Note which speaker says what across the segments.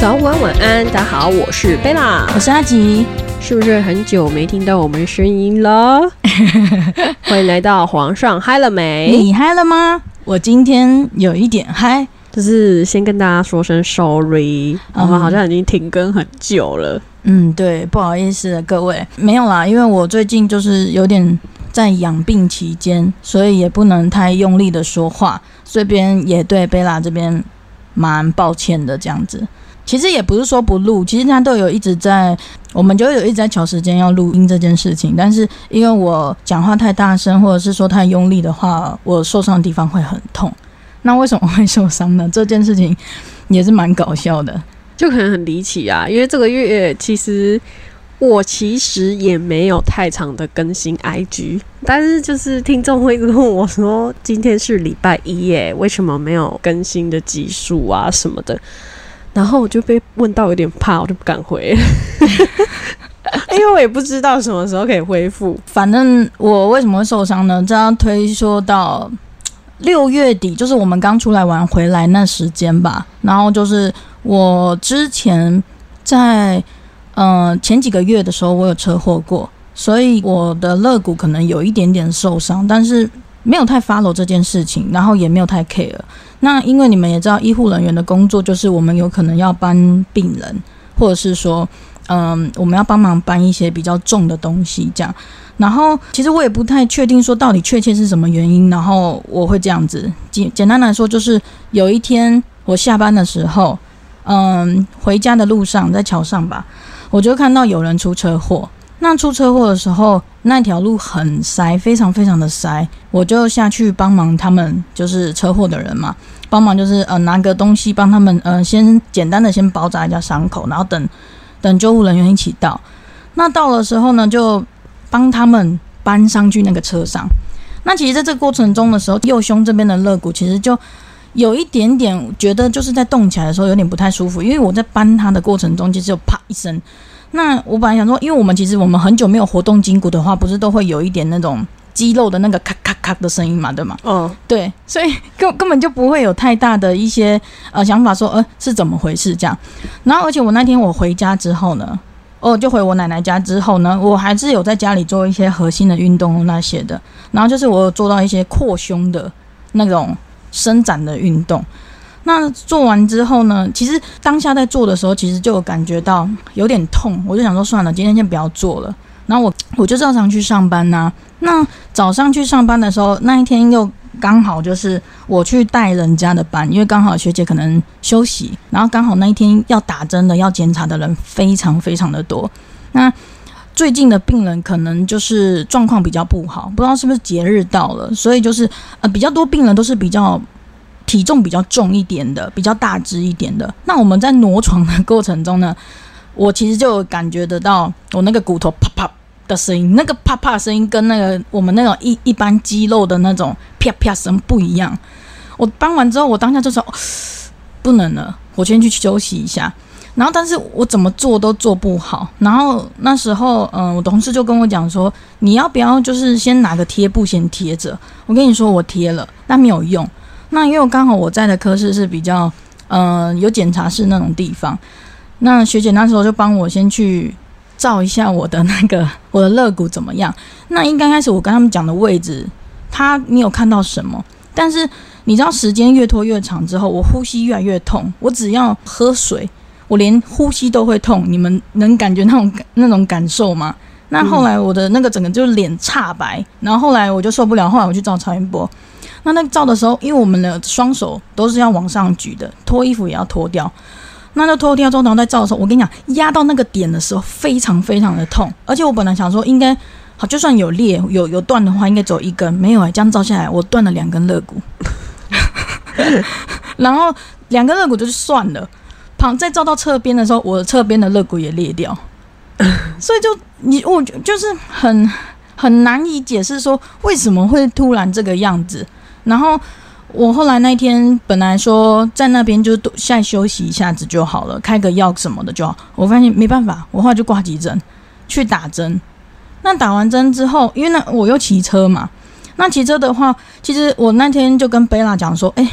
Speaker 1: 早晚晚安，大家好，我是贝拉，
Speaker 2: 我是阿吉，
Speaker 1: 是不是很久没听到我们声音了？欢迎来到皇上嗨了没？
Speaker 2: 你嗨了吗？我今天有一点嗨，
Speaker 1: 就是先跟大家说声 sorry，我们好像已经停更很久了。
Speaker 2: 嗯，对，不好意思各位，没有啦，因为我最近就是有点在养病期间，所以也不能太用力的说话，这边也对贝拉这边蛮抱歉的，这样子。其实也不是说不录，其实他都有一直在，我们就有一直在调时间要录音这件事情。但是因为我讲话太大声，或者是说太用力的话，我受伤的地方会很痛。那为什么会受伤呢？这件事情也是蛮搞笑的，
Speaker 1: 就可能很离奇啊。因为这个月其实我其实也没有太长的更新 IG，但是就是听众会问我说，今天是礼拜一耶，为什么没有更新的集数啊什么的？然后我就被问到有点怕，我就不敢回，因为我也不知道什么时候可以恢复。
Speaker 2: 反正我为什么会受伤呢？这样推说到六月底，就是我们刚出来玩回来那时间吧。然后就是我之前在嗯前几个月的时候，我有车祸过，所以我的肋骨可能有一点点受伤，但是没有太 follow 这件事情，然后也没有太 care。那因为你们也知道，医护人员的工作就是我们有可能要搬病人，或者是说，嗯，我们要帮忙搬一些比较重的东西，这样。然后其实我也不太确定说到底确切是什么原因，然后我会这样子简简单来说，就是有一天我下班的时候，嗯，回家的路上在桥上吧，我就看到有人出车祸。那出车祸的时候，那条路很塞，非常非常的塞，我就下去帮忙他们，就是车祸的人嘛，帮忙就是呃拿个东西帮他们，呃先简单的先包扎一下伤口，然后等等救护人员一起到。那到的时候呢，就帮他们搬上去那个车上。那其实在这个过程中的时候，右胸这边的肋骨其实就有一点点觉得就是在动起来的时候有点不太舒服，因为我在搬它的过程中，其实就啪一声。那我本来想说，因为我们其实我们很久没有活动筋骨的话，不是都会有一点那种肌肉的那个咔咔咔的声音嘛，对吗？嗯，对，所以根根本就不会有太大的一些呃想法说，呃是怎么回事这样。然后而且我那天我回家之后呢，哦就回我奶奶家之后呢，我还是有在家里做一些核心的运动那些的，然后就是我有做到一些扩胸的那种伸展的运动。那做完之后呢？其实当下在做的时候，其实就有感觉到有点痛，我就想说算了，今天先不要做了。然后我我就照常去上班呐。那早上去上班的时候，那一天又刚好就是我去带人家的班，因为刚好学姐可能休息，然后刚好那一天要打针的、要检查的人非常非常的多。那最近的病人可能就是状况比较不好，不知道是不是节日到了，所以就是呃比较多病人都是比较。体重比较重一点的，比较大只一点的。那我们在挪床的过程中呢，我其实就感觉得到我那个骨头啪啪的声音，那个啪啪声音跟那个我们那种一一般肌肉的那种啪啪声不一样。我搬完之后，我当下就说不能了，我先去休息一下。然后，但是我怎么做都做不好。然后那时候，嗯，我同事就跟我讲说，你要不要就是先拿个贴布先贴着？我跟你说，我贴了，但没有用。那因为刚好我在的科室是比较，嗯，有检查室那种地方。那学姐那时候就帮我先去照一下我的那个 我的肋骨怎么样。那应该开始我跟他们讲的位置，他没有看到什么。但是你知道时间越拖越长之后，我呼吸越来越痛。我只要喝水，我连呼吸都会痛。你们能感觉那种那种感受吗？那后来我的那个整个就是脸煞白，然后后来我就受不了，后来我去照超音波。那那照的时候，因为我们的双手都是要往上举的，脱衣服也要脱掉。那就脱掉之后，然后再照的时候，我跟你讲，压到那个点的时候，非常非常的痛。而且我本来想说，应该好，就算有裂、有有断的话，应该只有一根，没有哎，这样照下来，我断了两根肋骨。然后两根肋骨就是算了，旁再照到侧边的时候，我的侧边的肋骨也裂掉。所以就你我就是很很难以解释说为什么会突然这个样子。然后我后来那天本来说在那边就下休息一下子就好了，开个药什么的就好。我发现没办法，我后来就挂急诊去打针。那打完针之后，因为那我又骑车嘛，那骑车的话，其实我那天就跟贝拉讲说，哎，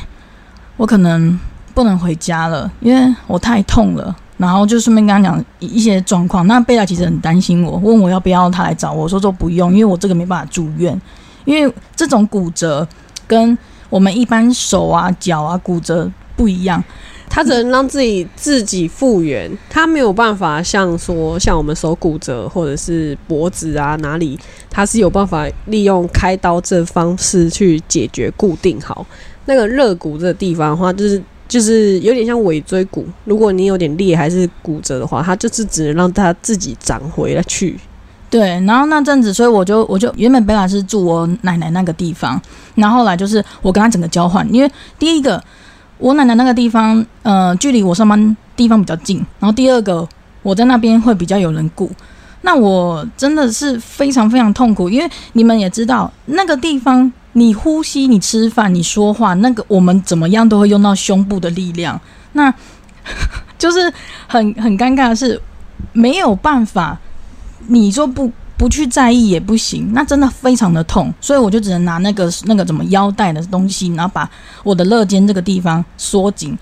Speaker 2: 我可能不能回家了，因为我太痛了。然后就顺便跟他讲一一些状况。那贝拉其实很担心我，问我要不要他来找我，我说说不用，因为我这个没办法住院，因为这种骨折跟我们一般手啊、脚啊骨折不一样。
Speaker 1: 他只能让自己自己复原，他没有办法像说像我们手骨折或者是脖子啊哪里，他是有办法利用开刀这方式去解决固定好那个肋骨这个地方的话，就是就是有点像尾椎骨，如果你有点裂还是骨折的话，它就是只能让它自己长回来去。
Speaker 2: 对，然后那阵子，所以我就我就原本本来是住我奶奶那个地方，然后来就是我跟他整个交换，因为第一个。我奶奶那个地方，呃，距离我上班地方比较近。然后第二个，我在那边会比较有人顾。那我真的是非常非常痛苦，因为你们也知道，那个地方你呼吸、你吃饭、你说话，那个我们怎么样都会用到胸部的力量。那 就是很很尴尬的是，没有办法，你说不。不去在意也不行，那真的非常的痛，所以我就只能拿那个那个怎么腰带的东西，然后把我的肋间这个地方缩紧。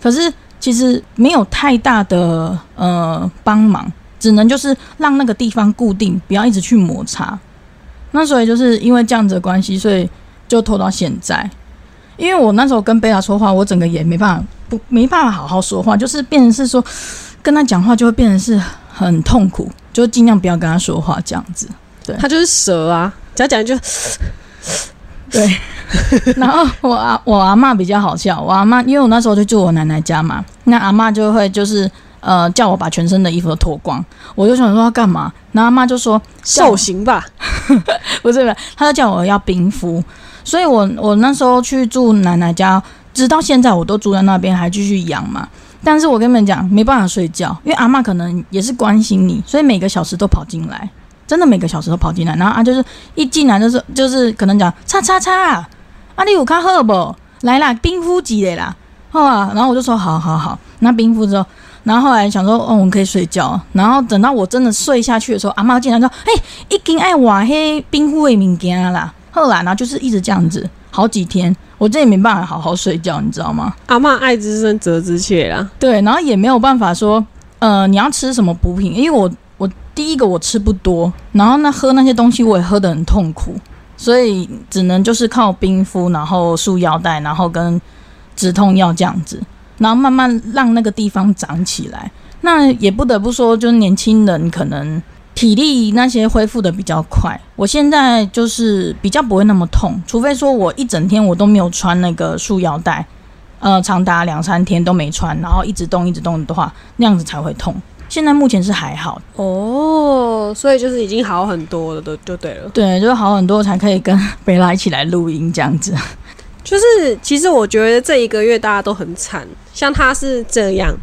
Speaker 2: 可是其实没有太大的呃帮忙，只能就是让那个地方固定，不要一直去摩擦。那所以就是因为这样子的关系，所以就拖到现在。因为我那时候跟贝拉说话，我整个也没办法不没办法好好说话，就是变成是说跟他讲话就会变成是很痛苦。就尽量不要跟他说话，这样子。对，
Speaker 1: 他就是蛇啊，只要讲就
Speaker 2: 对。然后我阿我阿妈比较好笑，我阿妈因为我那时候就住我奶奶家嘛，那阿妈就会就是呃叫我把全身的衣服都脱光，我就想说要干嘛，然后阿妈就说
Speaker 1: 受刑吧，
Speaker 2: 不是不是，他就叫我要冰敷，所以我我那时候去住奶奶家，直到现在我都住在那边，还继续养嘛。但是我跟你们讲，没办法睡觉，因为阿妈可能也是关心你，所以每个小时都跑进来，真的每个小时都跑进来。然后啊，就是一进来就是就是可能讲叉叉叉，啊你有卡喝不？来啦，冰敷几的啦，好啊。然后我就说好好好，那冰敷之后，然后后来想说哦，我们可以睡觉。然后等到我真的睡下去的时候，阿妈进来说，嘿，已经爱瓦黑冰敷的物件啦。后来呢，就是一直这样子。好几天，我这也没办法好好睡觉，你知道吗？
Speaker 1: 阿妈爱之深责之切啦。
Speaker 2: 对，然后也没有办法说，呃，你要吃什么补品？因为我我第一个我吃不多，然后那喝那些东西我也喝得很痛苦，所以只能就是靠冰敷，然后束腰带，然后跟止痛药这样子，然后慢慢让那个地方长起来。那也不得不说，就是年轻人可能。体力那些恢复的比较快，我现在就是比较不会那么痛，除非说我一整天我都没有穿那个束腰带，呃，长达两三天都没穿，然后一直动一直动的话，那样子才会痛。现在目前是还好
Speaker 1: 哦，所以就是已经好很多了，都就对了。
Speaker 2: 对，就是好很多才可以跟贝拉一起来录音这样子。
Speaker 1: 就是其实我觉得这一个月大家都很惨，像他是这样，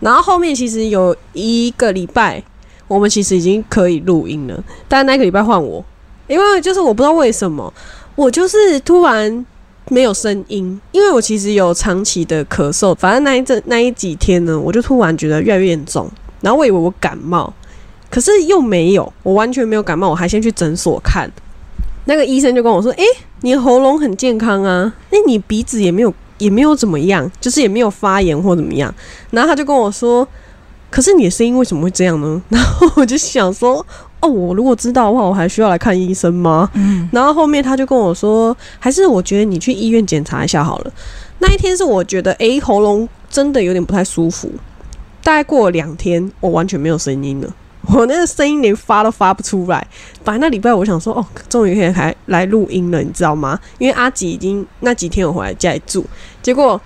Speaker 1: 然后后面其实有一个礼拜。我们其实已经可以录音了，但那个礼拜换我，因为就是我不知道为什么，我就是突然没有声音，因为我其实有长期的咳嗽，反正那一阵那一几天呢，我就突然觉得越来越严重，然后我以为我感冒，可是又没有，我完全没有感冒，我还先去诊所看，那个医生就跟我说：“诶，你喉咙很健康啊，那你鼻子也没有也没有怎么样，就是也没有发炎或怎么样。”然后他就跟我说。可是你的声音为什么会这样呢？然后我就想说，哦，我如果知道的话，我还需要来看医生吗？嗯。然后后面他就跟我说，还是我觉得你去医院检查一下好了。那一天是我觉得，诶，喉咙真的有点不太舒服。大概过了两天，我完全没有声音了，我那个声音连发都发不出来。反正那礼拜我想说，哦，终于可以来来录音了，你知道吗？因为阿吉已经那几天我回来家里住，结果，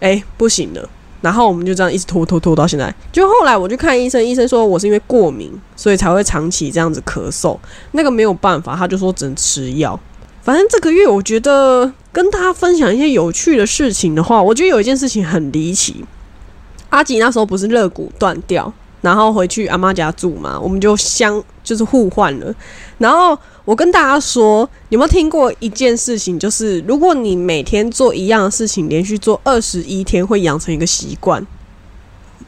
Speaker 1: 哎，不行了。然后我们就这样一直拖拖拖到现在。就后来我去看医生，医生说我是因为过敏，所以才会长期这样子咳嗽。那个没有办法，他就说只能吃药。反正这个月我觉得跟大家分享一些有趣的事情的话，我觉得有一件事情很离奇。阿吉那时候不是肋骨断掉，然后回去阿妈家住嘛，我们就相就是互换了。然后我跟大家说，有没有听过一件事情？就是如果你每天做一样的事情，连续做二十一天，会养成一个习惯。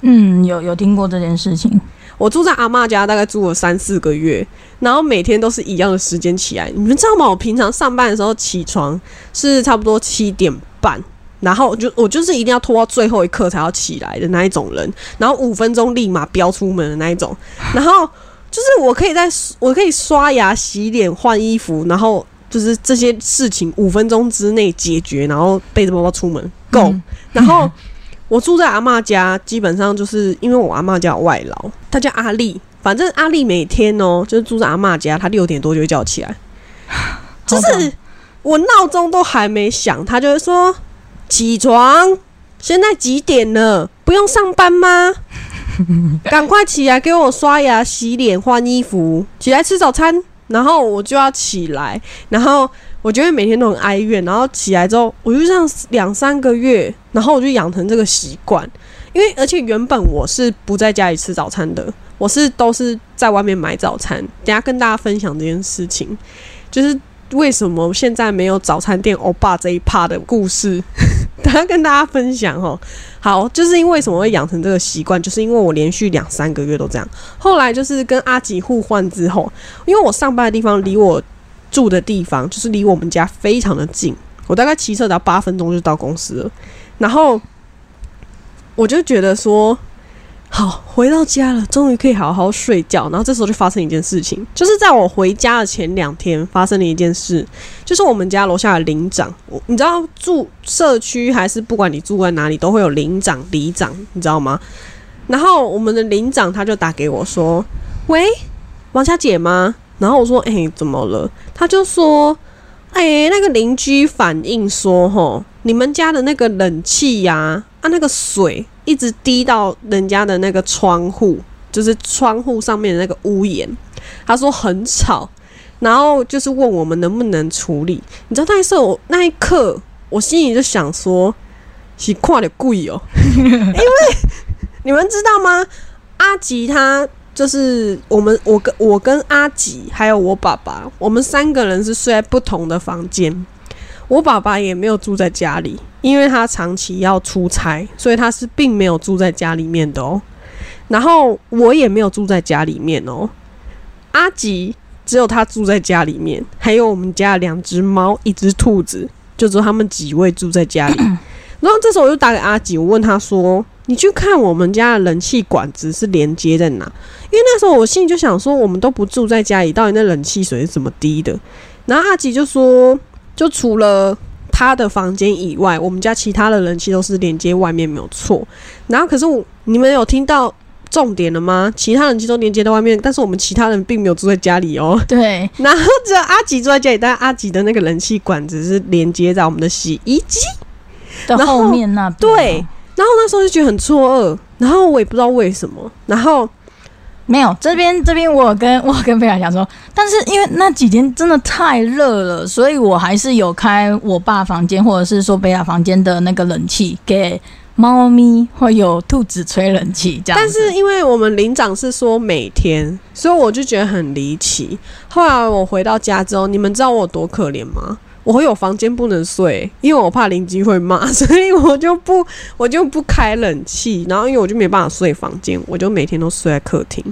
Speaker 2: 嗯，有有听过这件事情。
Speaker 1: 我住在阿妈家，大概住了三四个月，然后每天都是一样的时间起来。你们知道吗？我平常上班的时候起床是差不多七点半，然后就我就是一定要拖到最后一刻才要起来的那一种人，然后五分钟立马飙出门的那一种，然后就是我可以在我可以刷牙、洗脸、换衣服，然后就是这些事情五分钟之内解决，然后背着包包出门够。然后我住在阿嬷家，基本上就是因为我阿嬷家有外劳，她叫阿丽，反正阿丽每天哦就是住在阿嬷家，她六点多就会叫我起来，就是我闹钟都还没响，她就会说。起床！现在几点了？不用上班吗？赶快起来，给我刷牙、洗脸、换衣服，起来吃早餐。然后我就要起来，然后我觉得每天都很哀怨。然后起来之后，我就这样两三个月，然后我就养成这个习惯。因为而且原本我是不在家里吃早餐的，我是都是在外面买早餐。等下跟大家分享这件事情，就是为什么现在没有早餐店欧巴这一趴的故事。等下跟大家分享哦。好，就是因为什么会养成这个习惯，就是因为我连续两三个月都这样。后来就是跟阿吉互换之后，因为我上班的地方离我住的地方就是离我们家非常的近，我大概骑车只要八分钟就到公司了。然后我就觉得说。好，回到家了，终于可以好好睡觉。然后这时候就发生一件事情，就是在我回家的前两天发生了一件事，就是我们家楼下的领长，我你知道住社区还是不管你住在哪里，都会有领长、里长，你知道吗？然后我们的领长他就打给我说：“喂，王小姐吗？”然后我说：“哎，怎么了？”他就说：“哎，那个邻居反映说，吼，你们家的那个冷气呀，啊，那个水。”一直滴到人家的那个窗户，就是窗户上面的那个屋檐。他说很吵，然后就是问我们能不能处理。你知道那时候那一刻，我心里就想说，是跨的贵哦，因为你们知道吗？阿吉他就是我们，我跟我跟阿吉还有我爸爸，我们三个人是睡在不同的房间。我爸爸也没有住在家里，因为他长期要出差，所以他是并没有住在家里面的哦。然后我也没有住在家里面哦。阿吉只有他住在家里面，还有我们家两只猫、一只兔子，就只有他们几位住在家里。然后这时候我就打给阿吉，我问他说：“你去看我们家的冷气管子是连接在哪？”因为那时候我心里就想说，我们都不住在家里，到底那冷气水是怎么滴的？然后阿吉就说。就除了他的房间以外，我们家其他的人气都是连接外面没有错。然后可是我你们有听到重点了吗？其他人气都连接到外面，但是我们其他人并没有住在家里哦。
Speaker 2: 对。
Speaker 1: 然后只有阿吉住在家里，但阿吉的那个人气管子是连接在我们的洗衣机
Speaker 2: 的后面那边。
Speaker 1: 对。然后那时候就觉得很错愕，然后我也不知道为什么，然后。
Speaker 2: 没有，这边这边我跟 我跟贝亚讲说，但是因为那几天真的太热了，所以我还是有开我爸房间或者是说贝亚房间的那个冷气给猫咪或有兔子吹冷气这样。
Speaker 1: 但是因为我们领长是说每天，所以我就觉得很离奇。后来我回到家之后，你们知道我多可怜吗？我有房间不能睡，因为我怕邻居会骂，所以我就不我就不开冷气，然后因为我就没办法睡房间，我就每天都睡在客厅。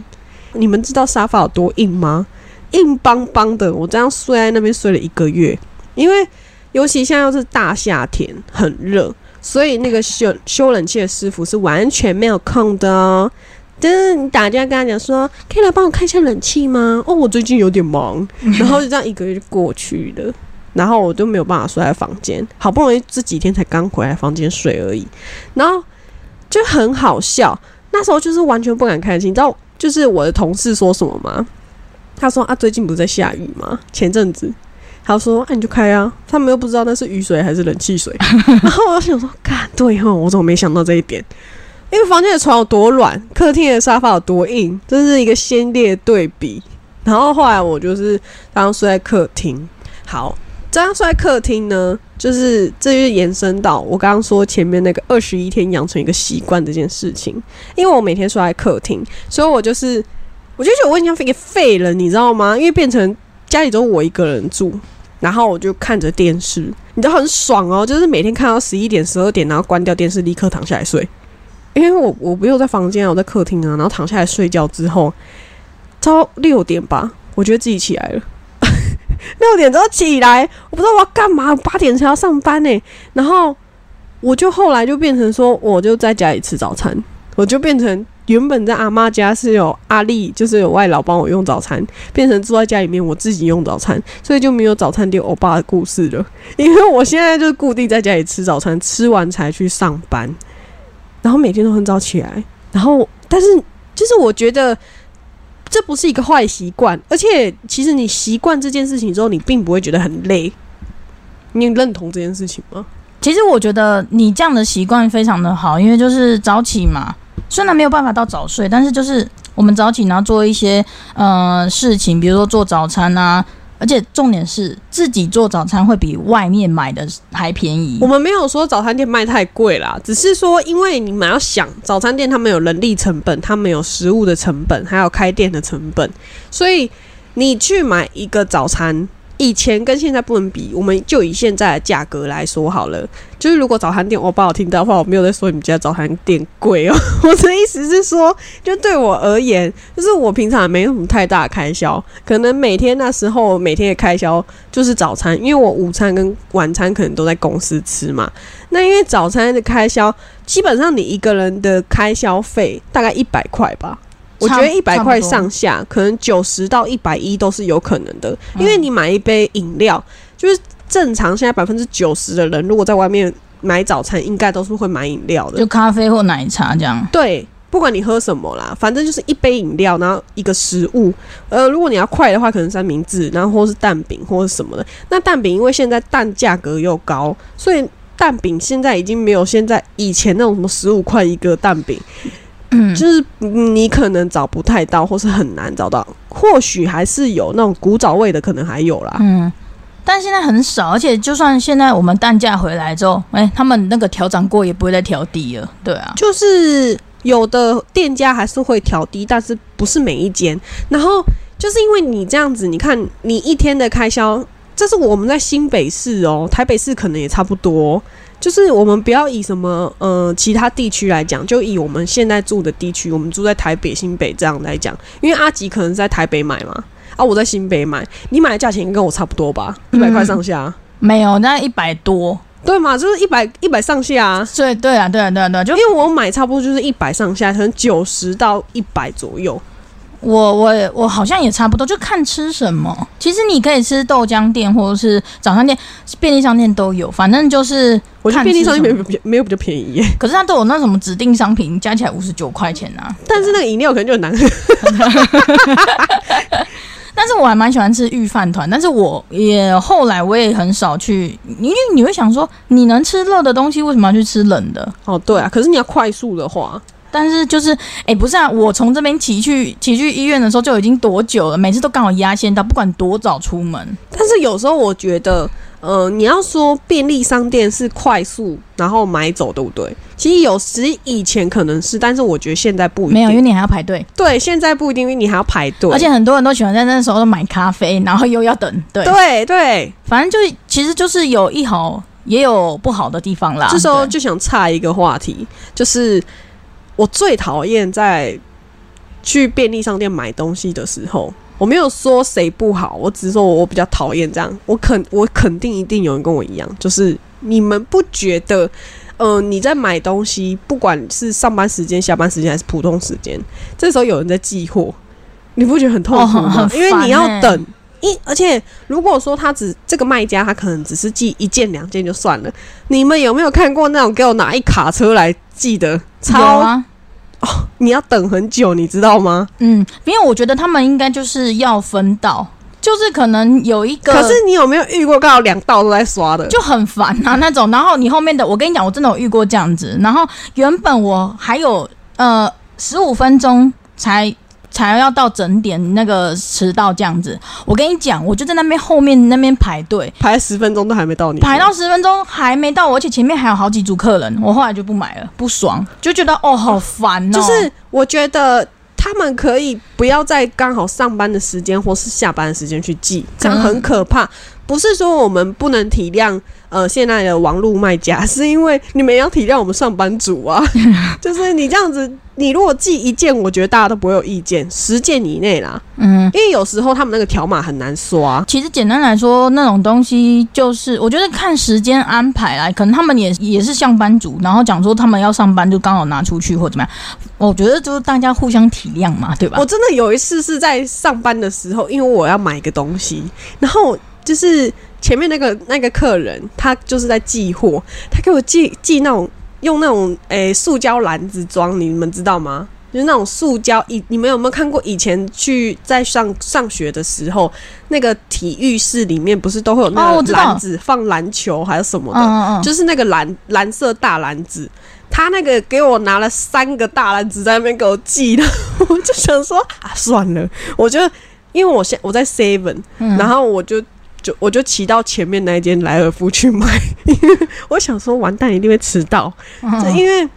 Speaker 1: 你们知道沙发有多硬吗？硬邦邦的，我这样睡在那边睡了一个月。因为尤其现在又是大夏天，很热，所以那个修修冷气的师傅是完全没有空的哦。就是你打电话跟他讲说，可以来帮我看一下冷气吗？哦，我最近有点忙，然后就这样一个月就过去了。然后我就没有办法睡在房间，好不容易这几天才刚回来房间睡而已，然后就很好笑。那时候就是完全不敢开心，你知道，就是我的同事说什么吗？他说啊，最近不是在下雨吗？前阵子，他说啊，你就开啊，他们又不知道那是雨水还是冷气水。然后我就想说，干对哈，我怎么没想到这一点？因为房间的床有多软，客厅的沙发有多硬，这是一个鲜烈对比。然后后来我就是刚刚睡在客厅，好。这样睡客厅呢，就是这就延伸到我刚刚说前面那个二十一天养成一个习惯这件事情。因为我每天睡在客厅，所以我就是我就觉得我已经给废了，你知道吗？因为变成家里只有我一个人住，然后我就看着电视，你知道很爽哦，就是每天看到十一点、十二点，然后关掉电视，立刻躺下来睡。因为我我不用在房间，我在客厅啊，然后躺下来睡觉之后，到六点吧，我觉得自己起来了。六点钟起来，我不知道我要干嘛，八点才要上班呢。然后我就后来就变成说，我就在家里吃早餐，我就变成原本在阿妈家是有阿丽，就是有外劳帮我用早餐，变成住在家里面我自己用早餐，所以就没有早餐店欧巴的故事了。因为我现在就是固定在家里吃早餐，吃完才去上班，然后每天都很早起来，然后但是就是我觉得。这不是一个坏习惯，而且其实你习惯这件事情之后，你并不会觉得很累。你认同这件事情吗？
Speaker 2: 其实我觉得你这样的习惯非常的好，因为就是早起嘛，虽然没有办法到早睡，但是就是我们早起然后做一些呃事情，比如说做早餐啊。而且重点是自己做早餐会比外面买的还便宜。
Speaker 1: 我们没有说早餐店卖太贵啦，只是说因为你们要想，早餐店他们有人力成本，他们有食物的成本，还有开店的成本，所以你去买一个早餐。以前跟现在不能比，我们就以现在的价格来说好了。就是如果早餐店我不好听到的话，我没有在说你们家早餐店贵哦。我的意思是说，就对我而言，就是我平常没什么太大的开销，可能每天那时候每天的开销就是早餐，因为我午餐跟晚餐可能都在公司吃嘛。那因为早餐的开销，基本上你一个人的开销费大概一百块吧。我觉得一百块上下，可能九十到一百一都是有可能的，因为你买一杯饮料，就是正常现在百分之九十的人，如果在外面买早餐，应该都是会买饮料的，
Speaker 2: 就咖啡或奶茶这样。
Speaker 1: 对，不管你喝什么啦，反正就是一杯饮料，然后一个食物。呃，如果你要快的话，可能三明治，然后或是蛋饼或者什么的。那蛋饼因为现在蛋价格又高，所以蛋饼现在已经没有现在以前那种什么十五块一个蛋饼。嗯，就是你可能找不太到，或是很难找到。或许还是有那种古早味的，可能还有啦。
Speaker 2: 嗯，但现在很少，而且就算现在我们蛋价回来之后，哎，他们那个调涨过也不会再调低了。对啊，
Speaker 1: 就是有的店家还是会调低，但是不是每一间。然后就是因为你这样子，你看你一天的开销，这是我们在新北市哦，台北市可能也差不多。就是我们不要以什么呃其他地区来讲，就以我们现在住的地区，我们住在台北、新北这样来讲，因为阿吉可能在台北买嘛，啊我在新北买，你买的价钱跟我差不多吧，一百块上下？
Speaker 2: 没有，那一百多，
Speaker 1: 对嘛，就是一百一百上下。
Speaker 2: 对对啊，对啊，对啊，对啊，就
Speaker 1: 因为我买差不多就是一百上下，可能九十到一百左右。
Speaker 2: 我我我好像也差不多，就看吃什么。其实你可以吃豆浆店或者是早餐店、便利商店都有，反正就是
Speaker 1: 我觉得便利商店没有没有比较便宜耶。
Speaker 2: 可是它都有那什么指定商品，加起来五十九块钱啊。
Speaker 1: 但是那个饮料可能就很难喝。
Speaker 2: 但是我还蛮喜欢吃御饭团，但是我也后来我也很少去，因为你会想说，你能吃热的东西，为什么要去吃冷的？
Speaker 1: 哦，对啊。可是你要快速的话。
Speaker 2: 但是就是，哎，不是啊！我从这边骑去骑去医院的时候就已经多久了？每次都刚好压线到，不管多早出门。
Speaker 1: 但是有时候我觉得，呃，你要说便利商店是快速然后买走，对不对？其实有时以前可能是，但是我觉得现在不一定，
Speaker 2: 没有，因为你还要排队。
Speaker 1: 对，现在不一定，因为你还要排队。
Speaker 2: 而且很多人都喜欢在那时候买咖啡，然后又要等。对
Speaker 1: 对对，
Speaker 2: 反正就其实就是有一好也有不好的地方啦。
Speaker 1: 这时候就想岔一个话题，就是。我最讨厌在去便利商店买东西的时候，我没有说谁不好，我只是说我比较讨厌这样。我肯我肯定一定有人跟我一样，就是你们不觉得，呃，你在买东西，不管是上班时间、下班时间还是普通时间，这时候有人在寄货，你不觉得很痛苦吗？因为你要等一，而且如果说他只这个卖家他可能只是寄一件两件就算了，你们有没有看过那种给我拿一卡车来？记得
Speaker 2: 超啊！
Speaker 1: 哦，你要等很久，你知道吗？
Speaker 2: 嗯，因为我觉得他们应该就是要分道，就是可能有一个。
Speaker 1: 可是你有没有遇过刚好两道都在刷的，
Speaker 2: 就很烦啊那种。然后你后面的，我跟你讲，我真的有遇过这样子。然后原本我还有呃十五分钟才。才要到整点那个迟到这样子，我跟你讲，我就在那边后面那边排队，
Speaker 1: 排十分钟都还没到你，
Speaker 2: 排到十分钟还没到我，而且前面还有好几组客人，我后来就不买了，不爽，就觉得哦好烦哦。
Speaker 1: 就是我觉得他们可以不要在刚好上班的时间或是下班的时间去寄，这样很可怕。不是说我们不能体谅呃现在的网络卖家，是因为你们也要体谅我们上班族啊。就是你这样子，你如果寄一件，我觉得大家都不会有意见，十件以内啦。
Speaker 2: 嗯，
Speaker 1: 因为有时候他们那个条码很难刷。
Speaker 2: 其实简单来说，那种东西就是我觉得看时间安排啦，可能他们也也是上班族，然后讲说他们要上班就刚好拿出去或怎么样。我觉得就是大家互相体谅嘛，对吧？
Speaker 1: 我真的有一次是在上班的时候，因为我要买一个东西，然后就是前面那个那个客人，他就是在寄货，他给我寄寄那种用那种诶、塑胶篮子装，你们知道吗？就是那种塑胶，以你们有没有看过以前去在上上学的时候，那个体育室里面不是都会有那个
Speaker 2: 哦我知道
Speaker 1: 篮子放篮球还是什么的？
Speaker 2: 嗯嗯嗯，
Speaker 1: 就是那个蓝蓝色大篮子，他那个给我拿了三个大篮子在那边给我寄的，我就想说啊，算了，我就因为我现我在 Seven，、
Speaker 2: 嗯
Speaker 1: 然后我就就我就骑到前面那一间莱尔夫去买，因 为我想说完蛋一定会迟到，
Speaker 2: 嗯
Speaker 1: 因为。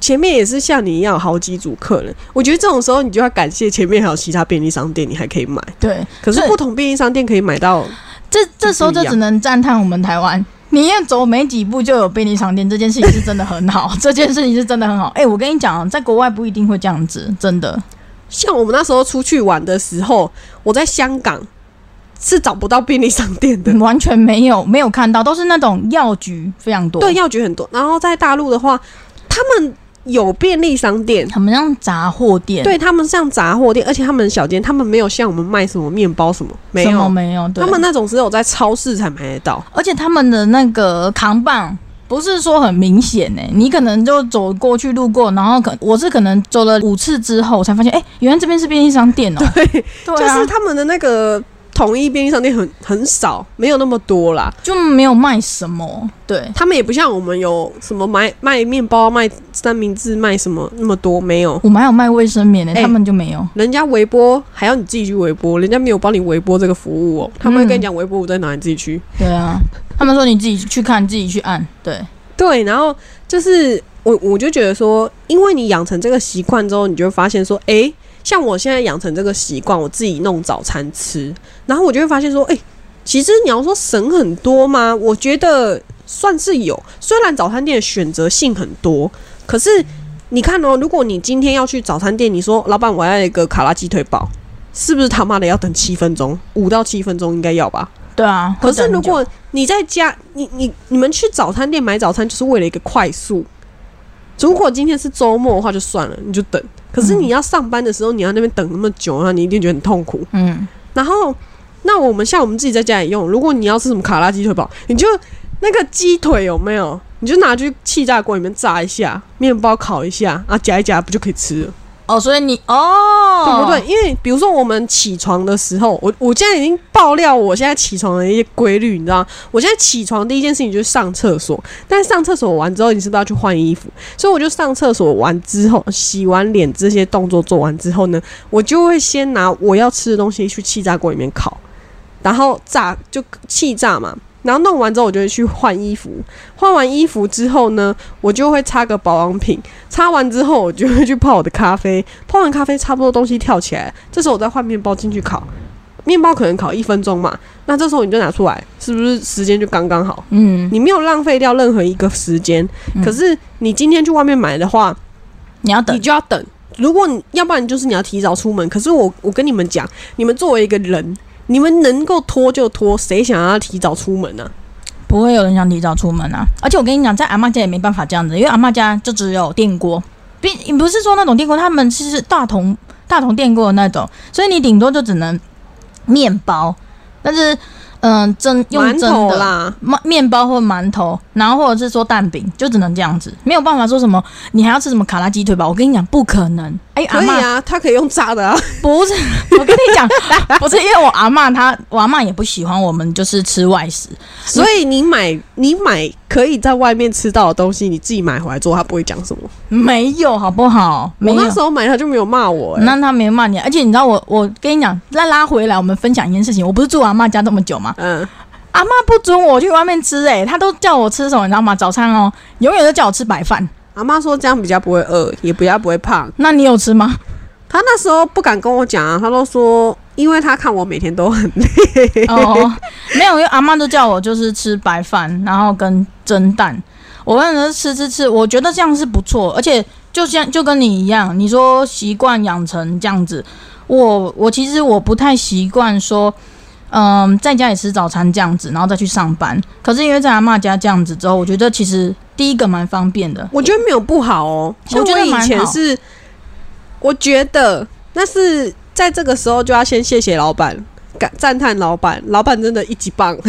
Speaker 1: 前面也是像你一样有好几组客人，我觉得这种时候你就要感谢前面还有其他便利商店，你还可以买。
Speaker 2: 对。
Speaker 1: 可是不同便利商店可以买到，
Speaker 2: 这这时候就只能赞叹我们台湾，你要走没几步就有便利商店，这件事情是真的很好，这件事情是真的很好。哎、我跟你讲，在国外不一定会这样子，真的。
Speaker 1: 像我们那时候出去玩的时候，我在香港是找不到便利商店的。
Speaker 2: 完全没有没有看到，都是那种药局非常多。
Speaker 1: 对，，药局很多。然后在大陆的话，他们有便利商店，
Speaker 2: 他们像杂货店，，
Speaker 1: 对他们像杂货店，而且他们小店，他们没有像我们卖什么面包什么，没有，
Speaker 2: 没有，对
Speaker 1: 他们那种只有在超市才买得到。
Speaker 2: 而且他们的那个扛棒。不是说很明显呢、你可能就走过去路过，然后可我是可能走了五次之后，我才发现，哎、原来这边是便利商店哦、
Speaker 1: 对，
Speaker 2: 对
Speaker 1: 就
Speaker 2: 啊，
Speaker 1: 是他们的那个统一便利商店很很少，没有那么多啦。
Speaker 2: 就没有卖什么，对，
Speaker 1: 他们也不像我们有什么卖卖面包、卖三明治、卖什么那么多，没有。
Speaker 2: 我们还有卖卫生棉呢、
Speaker 1: 哎
Speaker 2: 他们就没有。
Speaker 1: 人家微波还要你自己去微波，人家没有帮你微波这个服务哦。他们会跟你讲微波炉在哪，你自己去。
Speaker 2: 对啊，他们说你自己去看，自己去按。对，
Speaker 1: 对，然后就是我我就觉得说，因为你养成这个习惯之后，你就会发现说，诶，像我现在养成这个习惯，我自己弄早餐吃，然后我就会发现说，诶，其实你要说省很多吗？我觉得算是有，虽然早餐店的选择性很多，可是你看哦，如果你今天要去早餐店，你说老板我要一个卡拉鸡腿堡。是不是他妈的要等七分钟？五到七分钟应该要吧？
Speaker 2: 对啊。
Speaker 1: 可是如果你在家，你你你们去早餐店买早餐，就是为了一个快速。如果今天是周末的话，就算了，你就等。可是你要上班的时候，你要那边等那么久，那你一定觉得很痛苦。
Speaker 2: 嗯，
Speaker 1: 然后，那我们像我们自己在家里用，如果你要吃什么卡拉鸡腿堡，你就那个鸡腿有没有？你就拿去气炸锅里面炸一下，面包烤一下，啊，夹一夹不就可以吃了？
Speaker 2: 哦，所以你哦，
Speaker 1: 对不对？？因为比如说我们起床的时候，我我现在已经爆料我现在起床的一些规律，你知道吗？我现在起床第一件事情就是上厕所，但上厕所完之后，你是不是要去换衣服？所以我就上厕所完之后，洗完脸这些动作做完之后呢，我就会先拿我要吃的东西去气炸锅里面烤，然后炸就气炸嘛。然后弄完之后，我就会去换衣服。换完衣服之后呢，我就会擦个保养品。擦完之后，我就会去泡我的咖啡。泡完咖啡，差不多东西跳起来，这时候我再换面包进去烤。面包可能烤一分钟嘛，那这时候你就拿出来，是不是时间就刚刚好？
Speaker 2: 嗯，
Speaker 1: 你没有浪费掉任何一个时间。
Speaker 2: 嗯
Speaker 1: 可是你今天去外面买的话，
Speaker 2: 你要等
Speaker 1: 你，就要等。如果你要不然就是你要提早出门。可是我我跟你们讲，你们作为一个人，你们能够拖就拖，谁想要提早出门呢、
Speaker 2: 不会有人想提早出门啊。而且我跟你讲，在阿妈家也没办法这样子，因为阿妈家就只有电锅，并不是说那种电锅，他们是大同大同电锅的那种，所以你顶多就只能面包，但是嗯、蒸用
Speaker 1: 馒
Speaker 2: 蒸的。
Speaker 1: 头啦，
Speaker 2: 面面包或馒头，然后或者是说蛋饼，就只能这样子，没有办法说什么你还要吃什么卡拉鸡腿吧。我跟你讲，不可能。哎、
Speaker 1: 可以啊，他可以用炸的啊。
Speaker 2: 不是，我跟你讲，来不是因为我阿嬷她，我阿嬷也不喜欢我们就是吃外食，
Speaker 1: 所以你买你买可以在外面吃到的东西，你自己买回来做，他不会讲什么。
Speaker 2: 没有好不好？
Speaker 1: 我那。时候买他就没有骂我、欸，
Speaker 2: 那他没骂你，而且你知道我，我跟你讲，再拉回来，我们分享一件事情。我不是住阿嬷家这么久吗？
Speaker 1: 嗯，
Speaker 2: 阿嬷不准我去外面吃、欸，她都叫我吃什么，你知道吗？早餐哦，永远都叫我吃白饭。
Speaker 1: 阿妈说这样比较不会饿，也比较不会胖。
Speaker 2: 那你有吃吗？
Speaker 1: 他那时候不敢跟我讲啊，他都说，因为他看我每天都很累，
Speaker 2: 哦，没有，因为阿妈都叫我就是吃白饭，然后跟蒸蛋。我问人吃吃吃，我觉得这样是不错，而且就像就跟你一样，你说习惯养成这样子，我我其实我不太习惯说，嗯，在家里吃早餐这样子，然后再去上班。可是因为在阿妈家这样子之后，我觉得其实第一个蛮方便的。
Speaker 1: 我觉得没有不好哦。像
Speaker 2: 我
Speaker 1: 以前是，我觉得那是在这个时候就要先谢谢老板，感赞叹老板，老板真的一级棒。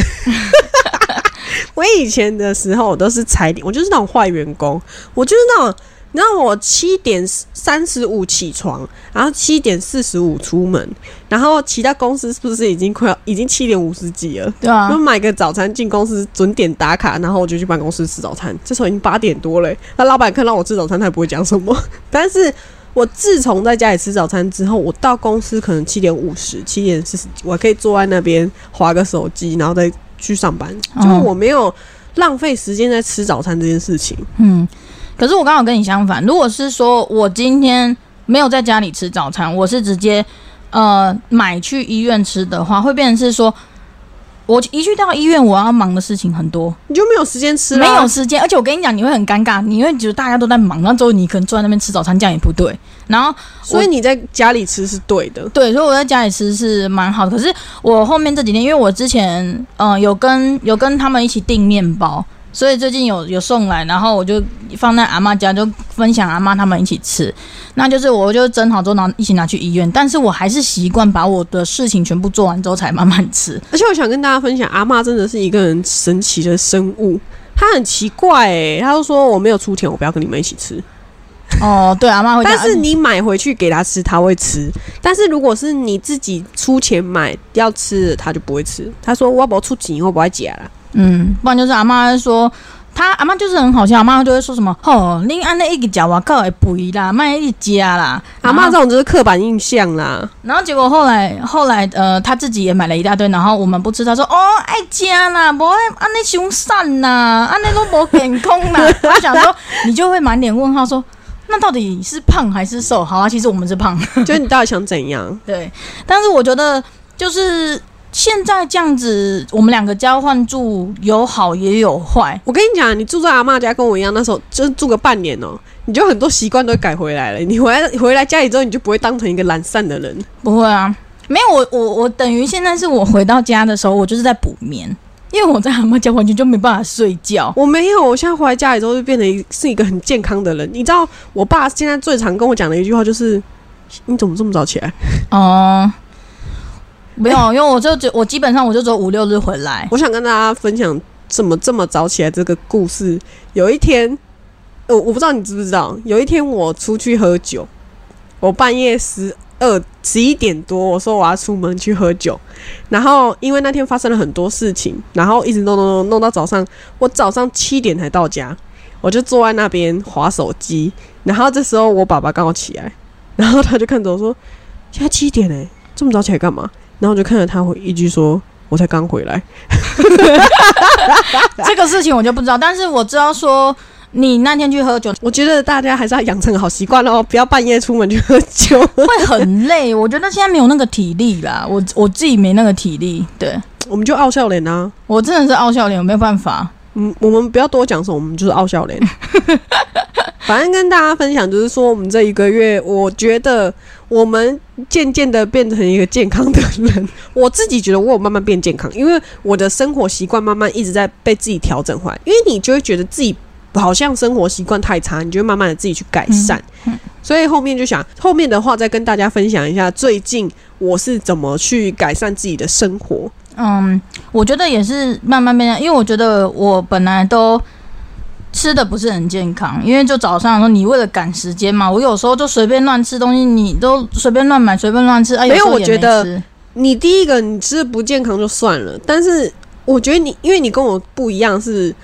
Speaker 1: 我以前的时候，我都是踩点，我就是那种坏员工，我就是那种，你知道我七点三十五起床，然后七点四十五出门，然后其他公司是不是已经快要已经七点五十几了？
Speaker 2: 对啊
Speaker 1: 就，买个早餐进公司准点打卡，然后我就去办公室吃早餐。这时候已经八点多了欸，那老板看到我吃早餐，他也不会讲什么。但是我自从在家里吃早餐之后，我到公司可能七点五十、七点四十，我还可以坐在那边划个手机，然后再去上班。就是
Speaker 2: 嗯
Speaker 1: 我没有浪费时间在吃早餐这件事情。
Speaker 2: 嗯，可是我刚好跟你相反，如果是说我今天没有在家里吃早餐，我是直接呃买去医院吃的话，会变成是说。我一去到医院，我要忙的事情很多，
Speaker 1: 你就没有时间吃
Speaker 2: 没有时间，而且我跟你讲，你会很尴尬，你会觉得大家都在忙，然后之后你可能坐在那边吃早餐，这样也不对。然后
Speaker 1: 所以你在家里吃是对的。
Speaker 2: 对，所以我在家里吃是蛮好的。可是我后面这几天，因为我之前呃有跟有跟他们一起订面包，所以最近有有送来，然后我就放在阿妈家，就分享阿妈他们一起吃。那就是我就蒸好之后，然后一起拿去医院。但是我还是习惯把我的事情全部做完之后才慢慢吃。
Speaker 1: 而且我想跟大家分享，阿妈真的是一个很神奇的生物。她很奇怪诶、她就说我没有出钱，我不要跟你们一起吃。
Speaker 2: 哦，对，阿妈会。
Speaker 1: 但是你买回去给她吃，她会吃。但是如果是你自己出钱买要吃的，她就不会吃。她说我要不出钱，我不爱夹啦。
Speaker 2: 嗯，不然就是阿妈说。她阿妈就是很好笑，阿妈就会说什么：“哦，恁安尼一个食外口会肥啦，卖一加啦。”
Speaker 1: 阿妈这种就是刻板印象啦。
Speaker 2: 然后结果后来后来呃，他自己也买了一大堆，然后我们不吃，他说哦爱加啦，无安尼凶散呐，安尼都无健康啦。他想说你就会满脸问号说，那到底是胖还是瘦？好啊，其实我们是胖，
Speaker 1: 就是你到底想怎样？
Speaker 2: 对。但是我觉得就是现在这样子，我们两个交换住有好也有坏。
Speaker 1: 我跟你讲，你住在阿妈家跟我一样，那时候就是住个半年哦、你就很多习惯都改回来了。你回来回来家里之后，你就不会当成一个懒散的人。
Speaker 2: 不会啊，没有我我我等于现在是我回到家的时候，我就是在补眠，因为我在阿妈家完全就没办法睡觉。
Speaker 1: 我没有，我现在回来家里之后就变成一是一个很健康的人。你知道，我爸现在最常跟我讲的一句话就是：“你怎么这么早起来
Speaker 2: 哦、没有，因为我就只我基本上我就只有五六日回来？”。
Speaker 1: 我想跟大家分享怎么这么早起来这个故事。有一天，呃，我不知道你知不知道，有一天我出去喝酒，我半夜十二十一点多，我说我要出门去喝酒，然后因为那天发生了很多事情，然后一直弄弄弄弄到早上，我早上七点才到家，我就坐在那边划手机，然后这时候我爸爸刚好起来，然后他就看着我说：“现在七点嘞、这么早起来干嘛？”然后我就看着他回一句说：“我才刚回来。”
Speaker 2: 这个事情我就不知道，但是我知道说你那天去喝酒
Speaker 1: 我觉得大家还是要养成好习惯哦，不要半夜出门去喝酒。
Speaker 2: 会很累，我觉得现在没有那个体力啦，我我自己没那个体力，对
Speaker 1: 我们就傲笑脸啊，
Speaker 2: 我真的是傲笑脸，我没有办法。
Speaker 1: 嗯，我们不要多讲什么，我们就是傲笑脸。反正跟大家分享，就是说我们这一个月，我觉得我们渐渐的变成一个健康的人。我自己觉得我有慢慢变健康，因为我的生活习惯慢慢一直在被自己调整回来。因为你就会觉得自己好像生活习惯太差，你就会慢慢的自己去改善。所以后面就想，后面的话再跟大家分享一下，最近我是怎么去改善自己的生活。
Speaker 2: 嗯，我觉得也是慢慢变，因为我觉得我本来都吃的不是很健康，因为就早上的时候你为了赶时间嘛，我有时候就随便乱吃东西，你都随便乱买，随便乱吃，哎、
Speaker 1: 没有我觉得你第一个你吃的不健康就算了，但是我觉得你因为你跟我不一样是。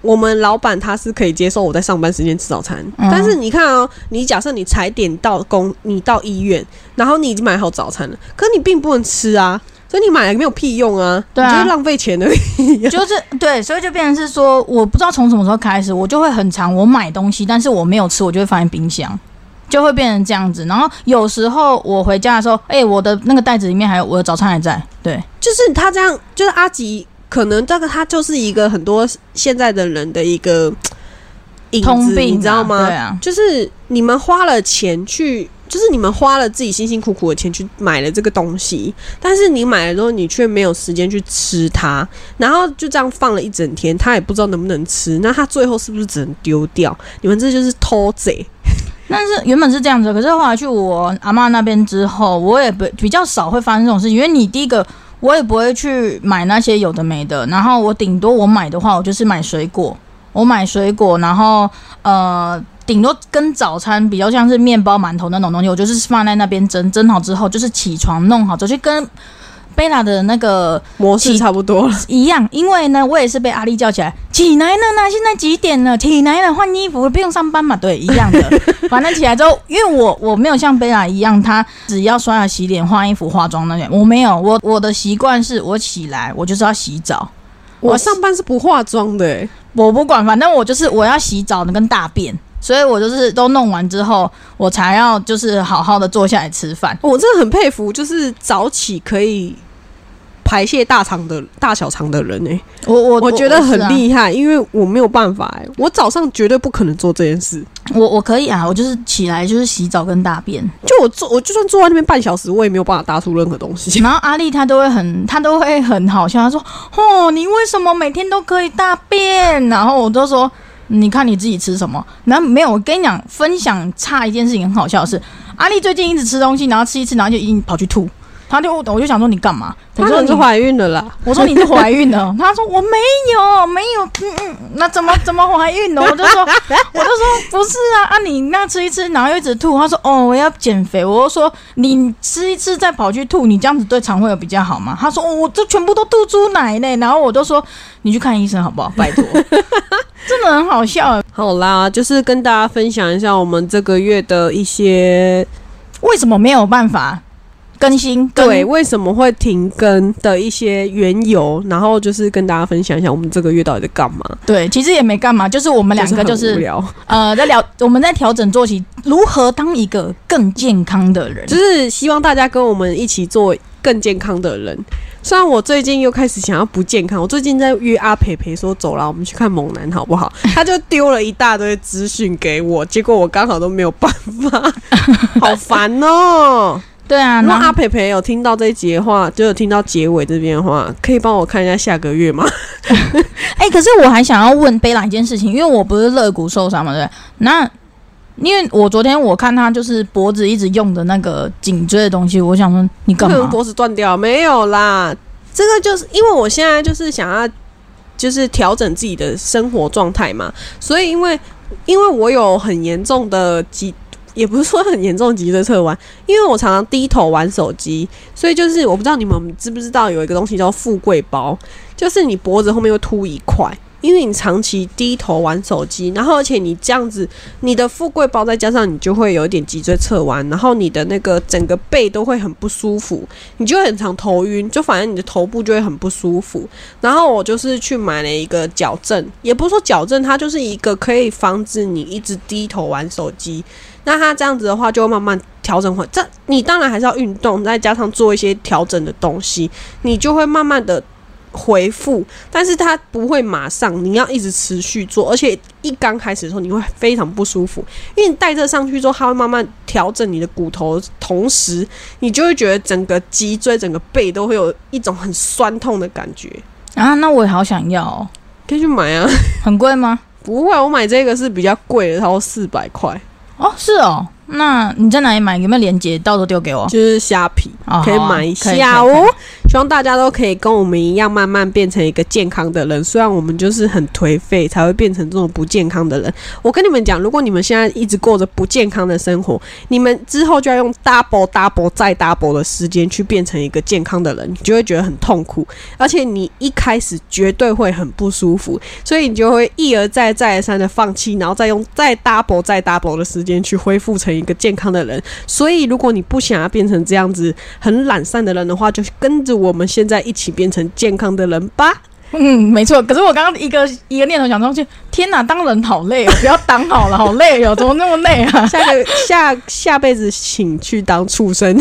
Speaker 1: 我们老板他是可以接受我在上班时间吃早餐，
Speaker 2: 嗯
Speaker 1: 但是你看哦，你假设你踩点到工，你到医院，然后你已经买好早餐了，可你并不能吃啊，所以你买了没有屁用啊，
Speaker 2: 对啊
Speaker 1: 你就是浪费钱而已。
Speaker 2: 就是对，所以就变成是说，我不知道从什么时候开始，我就会很常我买东西，但是我没有吃，我就会放在冰箱。就会变成这样子。然后有时候我回家的时候，哎、我的那个袋子里面还有我的早餐还在，对，
Speaker 1: 就是他这样，就是阿吉，可能这个它就是一个很多现在的人的一个影子，
Speaker 2: 通病、
Speaker 1: 你知道吗？
Speaker 2: 对啊，
Speaker 1: 就是你们花了钱去，就是你们花了自己辛辛苦苦的钱去买了这个东西，但是你买了之后，你却没有时间去吃它，然后就这样放了一整天，他也不知道能不能吃，那他最后是不是只能丢掉？你们这就是偷贼。
Speaker 2: 但是原本是这样子，可是后来去我阿妈那边之后，我也不比较少会发生这种事情，因为你第一个我也不会去买那些有的没的，然后我顶多我买的话，我就是买水果，我买水果，然后呃。顶多跟早餐比较像是面包、馒头那种东西，我就是放在那边蒸，蒸好之后就是起床弄好，就去跟贝拉的那个
Speaker 1: 模式差不多了，
Speaker 2: 一样，因为呢，我也是被阿丽叫起来，起来了呢，现在几点了？起来了，换衣服，不用上班嘛？对，一样的。反正起来之后，因为我我没有像贝拉一样，她只要刷牙、洗脸、换衣服、化妆那些，我没有。我我的习惯是我起来，我就是要洗澡。
Speaker 1: 我上班是不化妆的、欸，
Speaker 2: 我不管，反正我就是我要洗澡的跟大便，所以我就是都弄完之后，我才要就是好好的坐下来吃饭。
Speaker 1: 我真的很佩服，就是早起可以排泄大肠的大小肠的人哎、
Speaker 2: 我我
Speaker 1: 我觉得很。厉害，因为我没有办法哎、我早上绝对不可能做这件事。
Speaker 2: 我我可以啊，我就是起来就是洗澡跟大便。
Speaker 1: 就我坐，我就算坐在那边半小时，我也没有办法搭出任何东西。
Speaker 2: 然后阿丽她都会很，她都会很好笑，她说：“哦，你为什么每天都可以大便？”然后我都说：“你看你自己吃什么。”然后没有，我跟你讲，分享差一件事情很好笑的是，阿丽最近一直吃东西，然后吃一吃，然后就已经跑去吐。她就我就想说你干嘛？我说你
Speaker 1: 是怀孕了啦，
Speaker 2: 我说你是怀孕了，他说我没有，没有，嗯嗯，那怎么怎么怀孕了？我就说，我就说不是啊，啊你那吃一吃，然后又一直吐。他说哦，我要减肥。我就说你吃一吃再跑去吐，你这样子对肠胃有比较好吗？他说哦，我这全部都吐出来嘞。然后我就说你去看医生好不好？拜托，真的很好笑。
Speaker 1: 好啦，就是跟大家分享一下我们这个月的一些
Speaker 2: 为什么没有办法更新？跟
Speaker 1: 对为什么会停更的一些缘由，然后就是跟大家分享一下我们这个月到底在干嘛。
Speaker 2: 对，其实也没干嘛，就是我们两个就是
Speaker 1: 聊，
Speaker 2: 呃，在聊我们在调整作息，如何当一个更健康的人。
Speaker 1: 就是希望大家跟我们一起做更健康的人。虽然我最近又开始想要不健康，我最近在约阿培培说走了，我们去看猛男好不好？他就丢了一大堆资讯给我，结果我刚好都没有办法，好烦哦。
Speaker 2: 对啊，
Speaker 1: 如果阿培培有听到这一集的话，就有听到结尾这边的话，可以帮我看一下下个月吗？
Speaker 2: 哎、可是我还想要问贝拉一件事情，因为我不是肋骨受伤嘛，对不对？那因为我昨天我看他就是脖子一直用的那个颈椎的东西，我想说你干嘛？
Speaker 1: 脖子断掉没有啦？这个就是因为我现在就是想要就是调整自己的生活状态嘛，所以因为因为我有很严重的脊。也不是说很严重的脊椎侧弯，因为我常常低头玩手机，所以就是我不知道你们知不知道有一个东西叫富贵包，就是你脖子后面会凸一块，因为你长期低头玩手机，然后而且你这样子，你的富贵包再加上你就会有一点脊椎侧弯，然后你的那个整个背都会很不舒服，你就很常头晕，就反正你的头部就会很不舒服。然后我就是去买了一个矫正，也不是说矫正，它就是一个可以防止你一直低头玩手机。那它这样子的话，就会慢慢调整回。这你当然还是要运动，再加上做一些调整的东西，你就会慢慢的回复。但是它不会马上，你要一直持续做，而且一刚开始的时候你会非常不舒服，因为你带这上去之后，它会慢慢调整你的骨头，同时你就会觉得整个脊椎、整个背都会有一种很酸痛的感觉。
Speaker 2: 啊，那我也好想要、哦，
Speaker 1: 可以去买啊，
Speaker 2: 很贵吗？
Speaker 1: 不会，我买这个是比较贵的，差不多四百块，
Speaker 2: 哦，是哦，那你在哪里买？有没有链接？到时候丢给我。
Speaker 1: 就是虾皮。
Speaker 2: 哦，
Speaker 1: 可以买一下哦。希望大家都可以跟我们一样，慢慢变成一个健康的人。虽然我们就是很颓废，才会变成这种不健康的人。我跟你们讲，如果你们现在一直过着不健康的生活，你们之后就要用 double double 再 double 的时间去变成一个健康的人，你就会觉得很痛苦，而且你一开始绝对会很不舒服，所以你就会一而再再而三的放弃，然后再用再 double 再 double 的时间去恢复成一个健康的人。所以，如果你不想要变成这样子很懒散的人的话，就跟着我们现在一起变成健康的人吧。
Speaker 2: 嗯，没错。可是我刚刚一个一个念头想上去，天哪，当人好累哦，不要当好了，好累哦，怎么那么累啊？
Speaker 1: 下个下下辈子请去当畜生。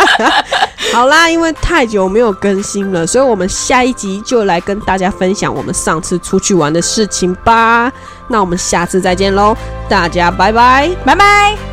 Speaker 1: 好啦，因为太久没有更新了，所以我们下一集就来跟大家分享我们上次出去玩的事情吧。那我们下次再见喽，大家拜拜。
Speaker 2: 拜拜。